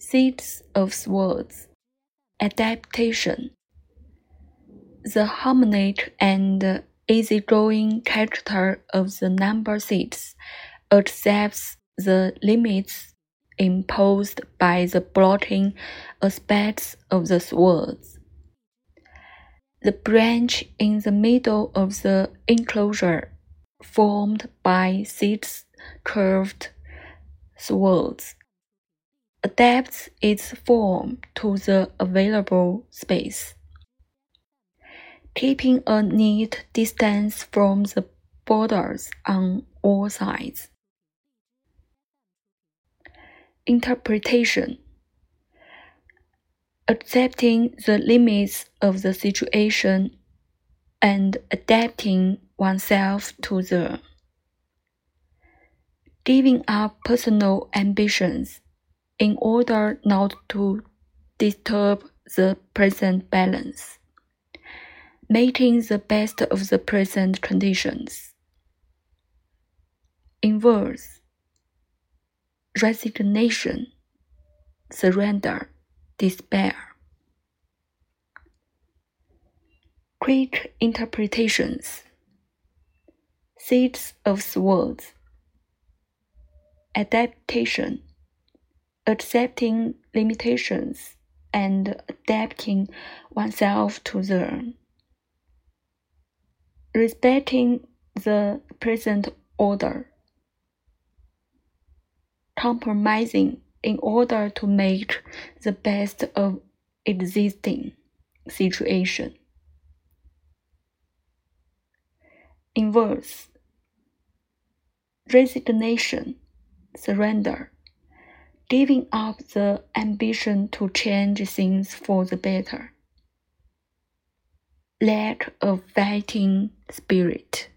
Six of Swords Adaptation The harmonic and easygoing character of the number six accepts the limits imposed by the blocking aspects of the swords. The branch in the middle of the enclosure, formed by six curved swords, adapts its form to the available space, keeping a neat distance from the borders on all sides. Interpretation Accepting the limits of the situation and adapting oneself to them. Giving up personal ambitions in order not to disturb the present balance. Making the best of the present conditions. Inverse resignation, surrender, despair. Quick interpretations. Six of swords. Adaptation. Accepting limitations and adapting oneself to them. Respecting the present order compromising in order to make the best of existing situation. Inverse resignation, surrender, giving up the ambition to change things for the better, lack of fighting spirit.